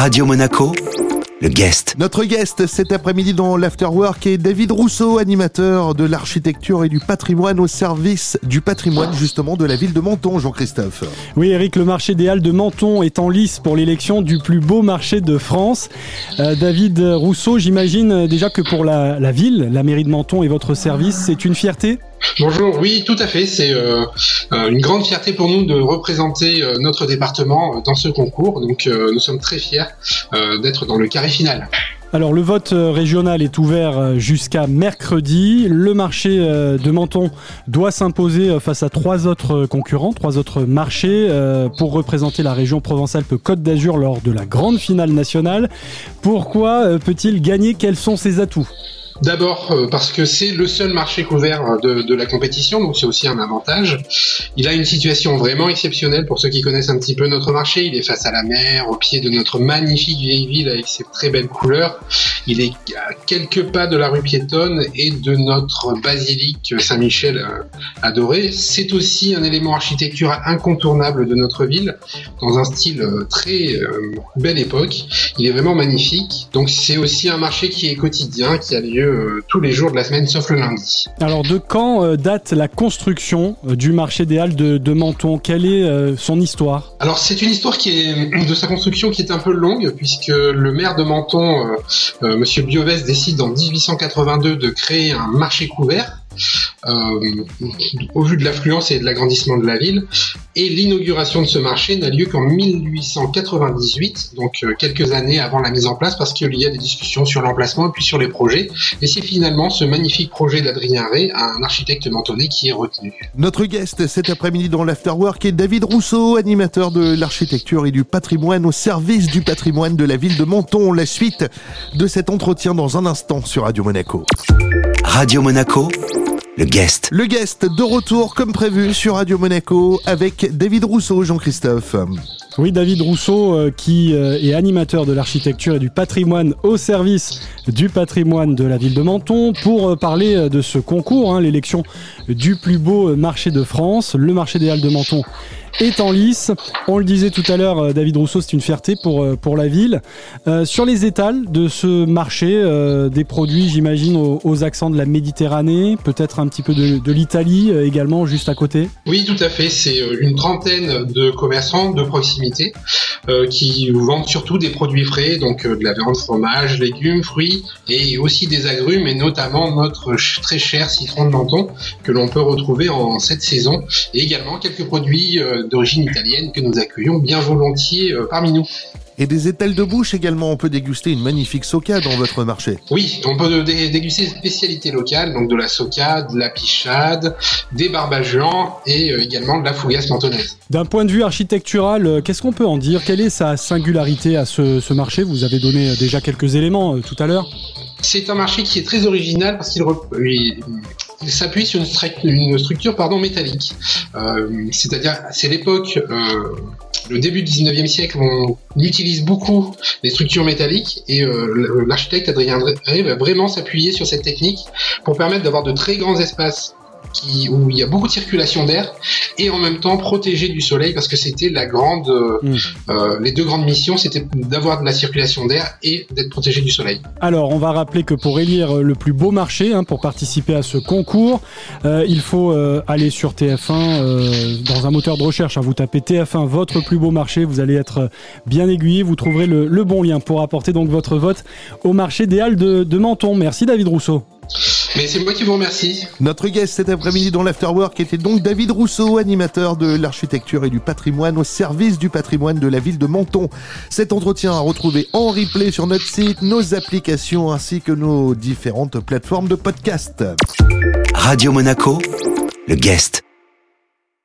Radio Monaco, le guest. Notre guest cet après-midi dans l'Afterwork est David Rousseau, animateur de l'architecture et du patrimoine au service du patrimoine justement de la ville de Menton, Jean-Christophe. Oui Eric, le marché des Halles de Menton est en lice pour l'élection du plus beau marché de France. Euh, David Rousseau, j'imagine déjà que pour la, la ville, la mairie de Menton et votre service, c'est une fierté? Bonjour, oui, tout à fait. C'est euh, euh, une grande fierté pour nous de représenter euh, notre département dans ce concours. Donc, nous sommes très fiers d'être dans le carré final. Alors le vote régional est ouvert jusqu'à mercredi. Le marché de Menton doit s'imposer face à trois autres concurrents, trois autres marchés pour représenter la région Provence-Alpes-Côte d'Azur lors de la grande finale nationale. Pourquoi peut-il gagner? Quels sont ses atouts? D'abord euh, parce que c'est le seul marché couvert de, de la compétition, donc c'est aussi un avantage. Il a une situation vraiment exceptionnelle pour ceux qui connaissent un petit peu notre marché. Il est face à la mer, au pied de notre magnifique vieille ville avec ses très belles couleurs. Il est à quelques pas de la rue piétonne et de notre basilique Saint-Michel euh, adoré. C'est aussi un élément architectural incontournable de notre ville, dans un style euh, très belle époque. Il est vraiment magnifique. Donc c'est aussi un marché qui est quotidien, qui a lieu euh, tous les jours de la semaine sauf le lundi. Alors de quand euh, date la construction euh, du marché des Halles de, Menton? Quelle est son histoire? Alors c'est une histoire qui est de sa construction qui est un peu longue puisque le maire de Menton, Monsieur Biovès, décide en 1882 de créer un marché couvert euh, au vu de l'affluence et de l'agrandissement de la ville. Et l'inauguration de ce marché n'a lieu qu'en 1898, donc euh, quelques années avant la mise en place, parce qu'il y a des discussions sur l'emplacement et puis sur les projets. Et c'est finalement ce magnifique projet d'Adrien Ray, un architecte mentonné, qui est retenu. Notre guest cet après-midi dans l'Afterwork est David Rousseau, animateur de l'architecture et du patrimoine au service du patrimoine de la ville de Menton. La suite de cet entretien dans un instant sur Radio Monaco. Radio Monaco le guest. Le guest de retour comme prévu sur Radio Monaco avec David Rousseau, Jean-Christophe. Oui, David Rousseau, euh, qui euh, est animateur de l'architecture et du patrimoine au service du patrimoine de la ville de Menton, pour euh, parler de ce concours, hein, l'élection du plus beau marché de France, le marché des Halles de Menton est en lice. On le disait tout à l'heure, euh, David Rousseau, c'est une fierté pour, euh, pour la ville. Euh, sur les étals de ce marché, des produits, j'imagine, aux, accents de la Méditerranée, peut-être un petit peu de, l'Italie également, juste à côté? Oui, tout à fait. C'est une trentaine de commerçants de proximité qui vendent surtout des produits frais, donc de la viande, fromage, légumes, fruits et aussi des agrumes, et notamment notre très cher citron de menton que l'on peut retrouver en cette saison, et également quelques produits d'origine italienne que nous accueillons bien volontiers euh, parmi nous. Et des étals de bouche également, on peut déguster une magnifique soca dans votre marché. Oui, on peut déguster des spécialités locales, donc de la soca, de la pichade, des barbageants et euh, également de la fougasse mentonnaise. D'un point de vue architectural, euh, qu'est-ce qu'on peut en dire? Quelle est sa singularité à ce, ce marché? Vous avez donné déjà quelques éléments tout à l'heure. C'est un marché qui est très original parce qu'il il s'appuie sur une, structure pardon, métallique. Euh, c'est-à-dire, c'est l'époque, euh, le début du 19e siècle, on utilise beaucoup les structures métalliques et euh, l'architecte Adrien Drey va vraiment s'appuyer sur cette technique pour permettre d'avoir de très grands espaces où il y a beaucoup de circulation d'air et en même temps protégé du soleil parce que c'était la grande, mm. euh, les deux grandes missions, c'était d'avoir de la circulation d'air et d'être protégé du soleil. Alors, on va rappeler que pour élire le plus beau marché, hein, pour participer à ce concours, euh, il faut euh, aller sur TF1 dans un moteur de recherche. Hein, vous tapez TF1 votre plus beau marché, vous allez être bien aiguillé, vous trouverez le, bon lien pour apporter donc votre vote au marché des Halles de, de Menton. Merci David Rousseau. Mais c'est moi qui vous remercie. Notre guest cet après-midi dans l'Afterwork était donc David Rousseau, animateur de l'architecture et du patrimoine au service du patrimoine de la ville de Menton. Cet entretien à retrouver en replay sur notre site, nos applications ainsi que nos différentes plateformes de podcast. Radio Monaco, le guest.